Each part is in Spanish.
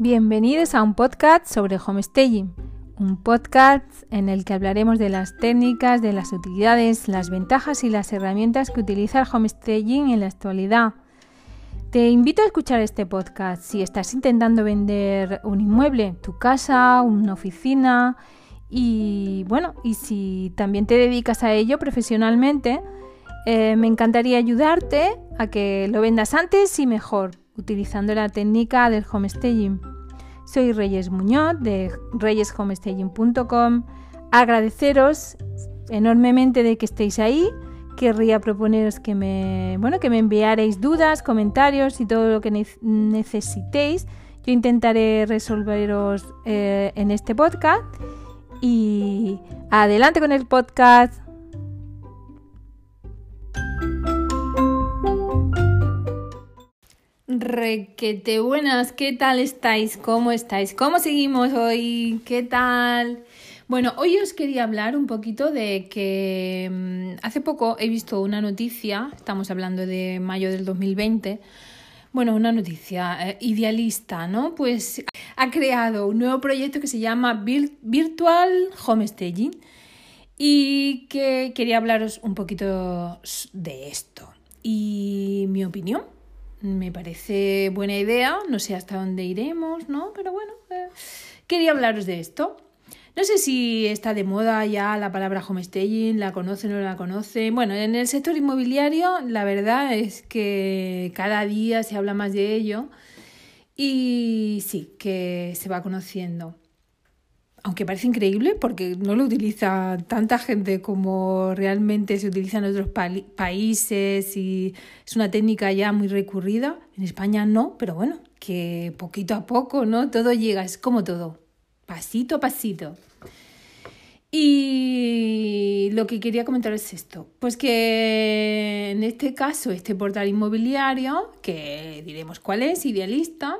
Bienvenidos a un podcast sobre homestaging, un podcast en el que hablaremos de las técnicas, de las utilidades, las ventajas y las herramientas que utiliza el homestaging en la actualidad. Te invito a escuchar este podcast si estás intentando vender un inmueble, tu casa, una oficina y bueno, y si también te dedicas a ello profesionalmente, eh, me encantaría ayudarte a que lo vendas antes y mejor utilizando la técnica del homestaging. Soy Reyes Muñoz de reyeshomestaging.com. Agradeceros enormemente de que estéis ahí. Querría proponeros que me, bueno, que me enviaréis dudas, comentarios y todo lo que necesitéis. Yo intentaré resolveros eh, en este podcast. Y adelante con el podcast. Requete buenas, ¿qué tal estáis? ¿Cómo estáis? ¿Cómo seguimos hoy? ¿Qué tal? Bueno, hoy os quería hablar un poquito de que mm, hace poco he visto una noticia, estamos hablando de mayo del 2020, bueno, una noticia eh, idealista, ¿no? Pues ha creado un nuevo proyecto que se llama Virtual Homestaging y que quería hablaros un poquito de esto y mi opinión me parece buena idea, no sé hasta dónde iremos, ¿no? Pero bueno, eh, quería hablaros de esto. No sé si está de moda ya la palabra homestaging, la conocen o no la conocen. Bueno, en el sector inmobiliario la verdad es que cada día se habla más de ello y sí, que se va conociendo aunque parece increíble porque no lo utiliza tanta gente como realmente se utiliza en otros países y es una técnica ya muy recurrida. En España no, pero bueno, que poquito a poco, ¿no? Todo llega, es como todo, pasito a pasito. Y lo que quería comentar es esto, pues que en este caso este portal inmobiliario, que diremos cuál es, idealista,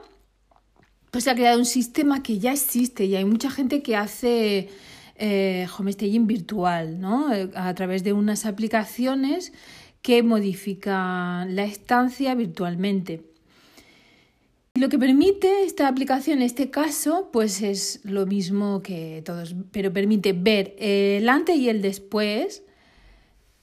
pues se ha creado un sistema que ya existe y hay mucha gente que hace eh, homestaging virtual, ¿no? Eh, a través de unas aplicaciones que modifican la estancia virtualmente. Lo que permite esta aplicación en este caso, pues es lo mismo que todos, pero permite ver el antes y el después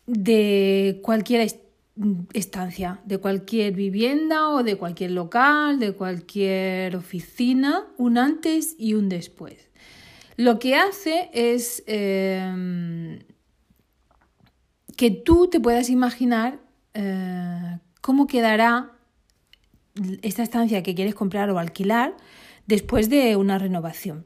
de cualquier estancia, de cualquier vivienda o de cualquier local, de cualquier oficina, un antes y un después. Lo que hace es em, que tú te puedas imaginar eh, cómo quedará esta estancia que quieres comprar o alquilar después de una renovación.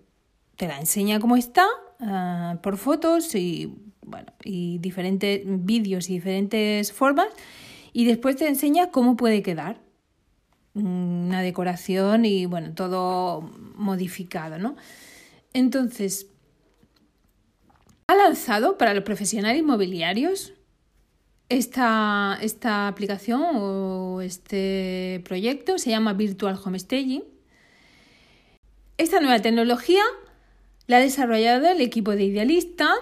Te la enseña cómo está eh, por fotos y bueno, y diferentes vídeos y diferentes formas, y después te enseña cómo puede quedar una decoración y bueno, todo modificado, ¿no? Entonces, ha lanzado para los profesionales inmobiliarios esta, esta aplicación o este proyecto, se llama Virtual Homestaging. Esta nueva tecnología la ha desarrollado el equipo de Idealista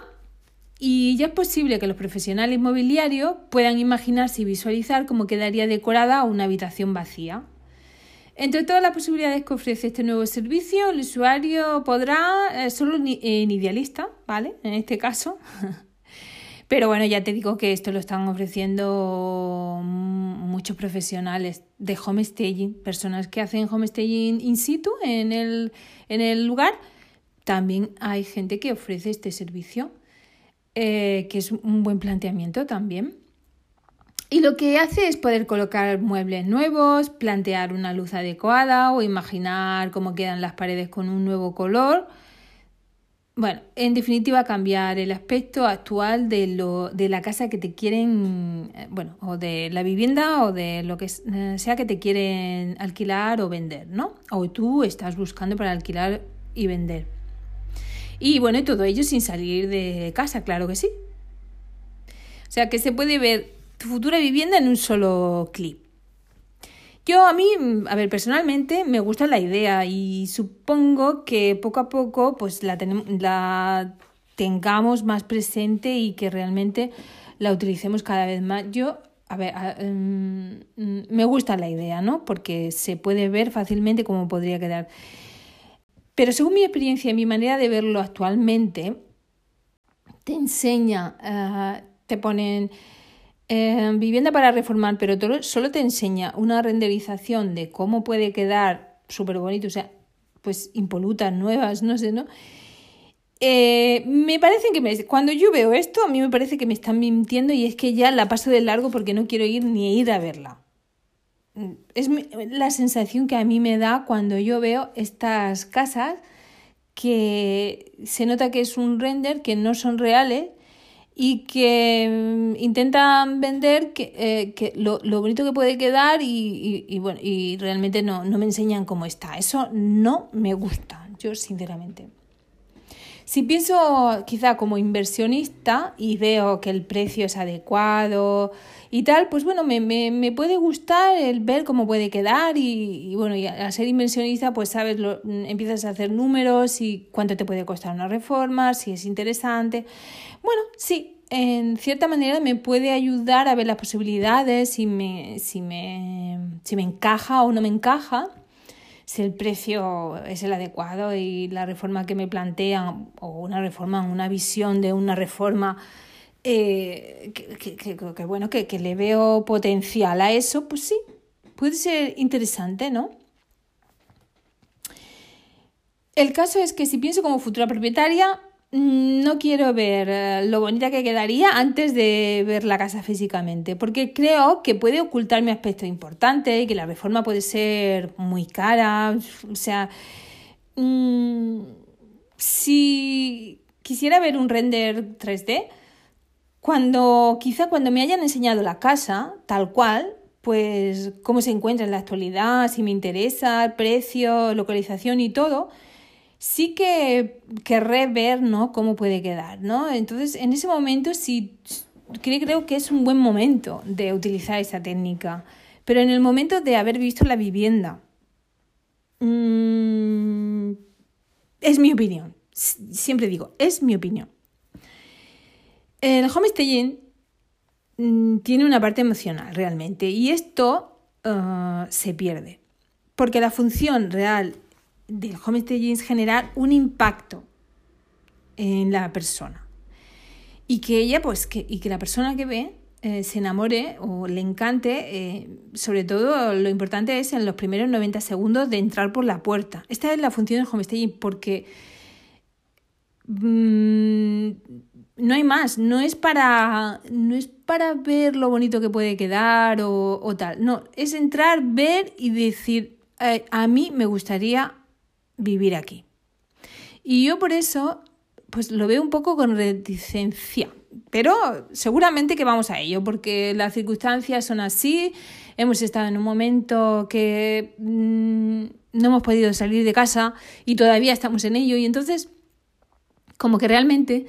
y ya es posible que los profesionales inmobiliarios puedan imaginarse y visualizar cómo quedaría decorada una habitación vacía. Entre todas las posibilidades que ofrece este nuevo servicio, el usuario podrá, eh, solo en idealista, ¿vale? En este caso. Pero bueno, ya te digo que esto lo están ofreciendo muchos profesionales de homestaging, personas que hacen homestaging in situ en el, en el lugar. También hay gente que ofrece este servicio. Eh, que es un buen planteamiento también. Y lo que hace es poder colocar muebles nuevos, plantear una luz adecuada o imaginar cómo quedan las paredes con un nuevo color. Bueno, en definitiva, cambiar el aspecto actual de, lo, de la casa que te quieren, eh, bueno, o de la vivienda o de lo que eh, sea que te quieren alquilar o vender, ¿no? O tú estás buscando para alquilar y vender. Y bueno, y todo ello sin salir de casa, claro que sí. O sea que se puede ver tu futura vivienda en un solo clip. Yo a mí, a ver, personalmente me gusta la idea y supongo que poco a poco pues la, la tengamos más presente y que realmente la utilicemos cada vez más. Yo, a ver, mm, me gusta la idea, ¿no? Porque se puede ver fácilmente cómo podría quedar. Pero según mi experiencia y mi manera de verlo actualmente, te enseña, eh, te ponen eh, vivienda para reformar, pero solo te enseña una renderización de cómo puede quedar súper bonito, o sea, pues impolutas, nuevas, no sé, ¿no? Eh, me parece que me, cuando yo veo esto, a mí me parece que me están mintiendo y es que ya la paso de largo porque no quiero ir ni ir a verla. Es la sensación que a mí me da cuando yo veo estas casas que se nota que es un render, que no son reales y que mm, intentan vender que, eh, lo, bonito que puede quedar y, y, bueno, y realmente no, no me enseñan cómo está. Eso no me gusta, yo sinceramente. Si pienso quizá como inversionista y veo que el precio es adecuado y tal, pues bueno, me, me, puede gustar el ver cómo puede quedar y, bueno, y al ser inversionista pues sabes, lo, empiezas a hacer números y cuánto te puede costar una reforma, si es interesante. Bueno, sí, en cierta manera me puede ayudar a ver las posibilidades, si me, si me, si me encaja o no me encaja si el precio es el adecuado y la reforma que me plantean, o una reforma, una visión de una reforma, eh, que, bueno, que, que le veo potencial a eso, pues sí, puede ser interesante, ¿no? El caso es que si pienso como futura propietaria, no quiero ver eh, lo bonita que quedaría antes de ver la casa físicamente, porque creo que puede ocultarme aspectos importantes y que la reforma puede ser muy cara. O sea, mm, si quisiera ver un render 3D, cuando quizá cuando me hayan enseñado la casa tal cual, pues cómo se encuentra en la actualidad, si me interesa, precio, localización y todo, sí que querré ver, ¿no? Cómo puede quedar, ¿no? Entonces, en ese momento sí creo que es un buen momento de utilizar esa técnica. Pero en el momento de haber visto la vivienda, mm, es mi opinión. Siempre digo, es mi opinión. El homestaging mm, tiene una parte emocional realmente y esto uh, se pierde. Porque la función real del homestaging es generar un impacto en la persona. Y que ella, pues, que, y que la persona que ve eh, se enamore o le encante, eh, sobre todo lo importante es en los primeros 90 segundos de entrar por la puerta. Esta es la función del homestaging porque mm, no hay más, no es para no es para ver lo bonito que puede quedar o, o tal, no, es entrar, ver y decir, eh, a mí me gustaría vivir aquí. Y yo por eso, pues lo veo un poco con reticencia. Pero seguramente que vamos a ello, porque las circunstancias son así. Hemos estado en un momento que mm, no hemos podido salir de casa y todavía estamos en ello. Y entonces, como que realmente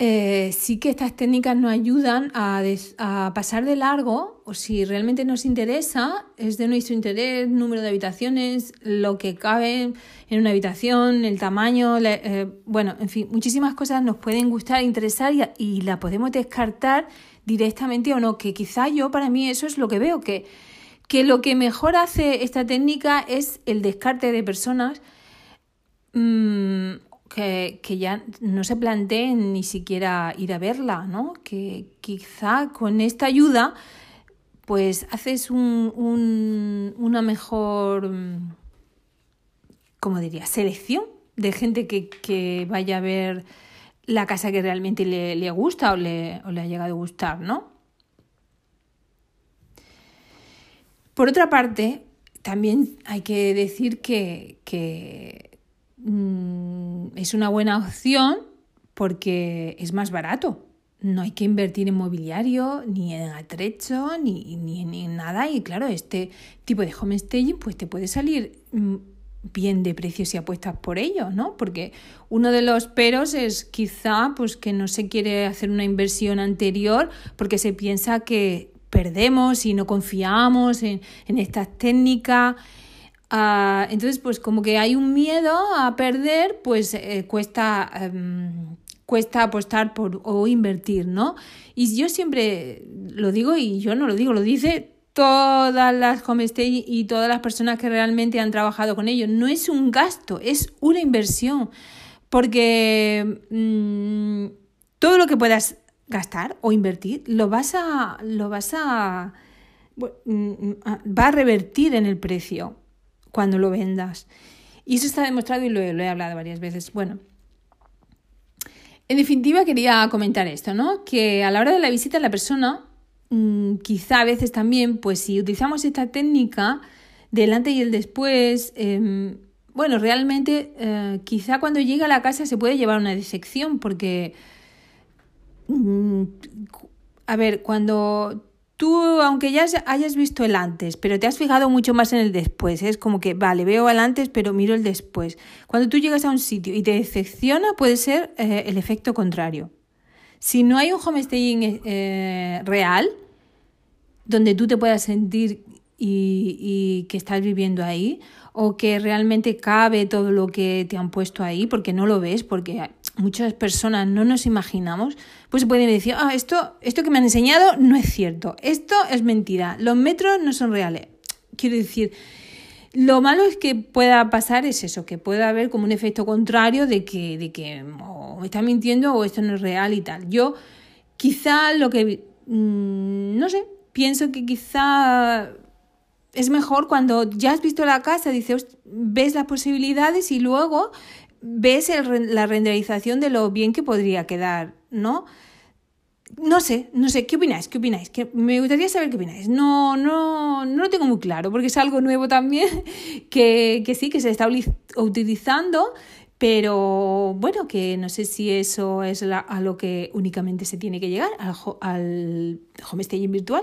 eh, sí que estas técnicas nos ayudan a, pasar de largo, o si realmente nos interesa, es de nuestro interés, número de habitaciones, lo que cabe en una habitación, el tamaño, eh, bueno, en fin, muchísimas cosas nos pueden gustar, interesar y, y la podemos descartar directamente o no, que quizá yo para mí eso es lo que veo, que, que lo que mejor hace esta técnica es el descarte de personas mmm, que, ya no se planteen ni siquiera ir a verla, ¿no? Que quizá con esta ayuda pues haces un, una mejor, ¿cómo diría?, selección de gente que, vaya a ver la casa que realmente le, gusta o le, ha llegado a gustar, ¿no? Por otra parte, también hay que decir que, que Mm, es una buena opción porque es más barato. No hay que invertir en mobiliario, ni en atrecho, ni, ni, en nada. Y claro, este tipo de homestaging pues te puede salir mm, bien de precio si apuestas por ello, ¿no? Porque uno de los peros es quizá pues que no se quiere hacer una inversión anterior porque se piensa que perdemos y no confiamos en, en estas técnicas Ah, entonces, pues como que hay un miedo a perder, pues eh, cuesta, em, cuesta apostar por o invertir, ¿no? Y yo siempre lo digo y yo no lo digo, lo dice todas las homestay y todas las personas que realmente han trabajado con ellos. No es un gasto, es una inversión. Porque mm, todo lo que puedas gastar o invertir lo vas a. lo vas a. Mm, va a revertir en el precio cuando lo vendas. Y eso está demostrado y lo he hablado varias veces. Bueno, en definitiva, quería comentar esto, ¿no? Que a la hora de la visita la persona, mm, quizá a veces también, pues si utilizamos esta técnica delante y el después, em, bueno, realmente eh, quizá cuando llega a la casa se puede llevar una decepción porque, mm, a ver, cuando tú, aunque ya hayas visto el antes, pero te has fijado mucho más en el después, es como que, vale, veo el antes, pero miro el después. Cuando tú llegas a un sitio y te decepciona, puede ser eh, el efecto contrario. Si no hay un homestaying eh, real, donde tú te puedas sentir y, y, que estás viviendo ahí, o que realmente cabe todo lo que te han puesto ahí, porque no lo ves, porque muchas personas no nos imaginamos, pues pueden decir, ah, esto, esto que me han enseñado no es cierto, esto es mentira, los metros no son reales. Quiero decir, lo malo es que pueda pasar es eso, que pueda haber como un efecto contrario de que, de que o me está mintiendo o esto no es real y tal. Yo quizá lo que, mm, no sé, pienso que quizá es mejor cuando ya has visto la casa, dices, ves las posibilidades y luego ves la renderización de lo bien que podría quedar, ¿no? No sé, no sé, ¿qué opináis? ¿Qué opináis? Me gustaría saber qué opináis. No, no, no lo tengo muy claro, porque es algo nuevo también, que, que sí, que se está utilizando, pero bueno, que no sé si eso es a lo que únicamente se tiene que llegar, al, al homestaging virtual.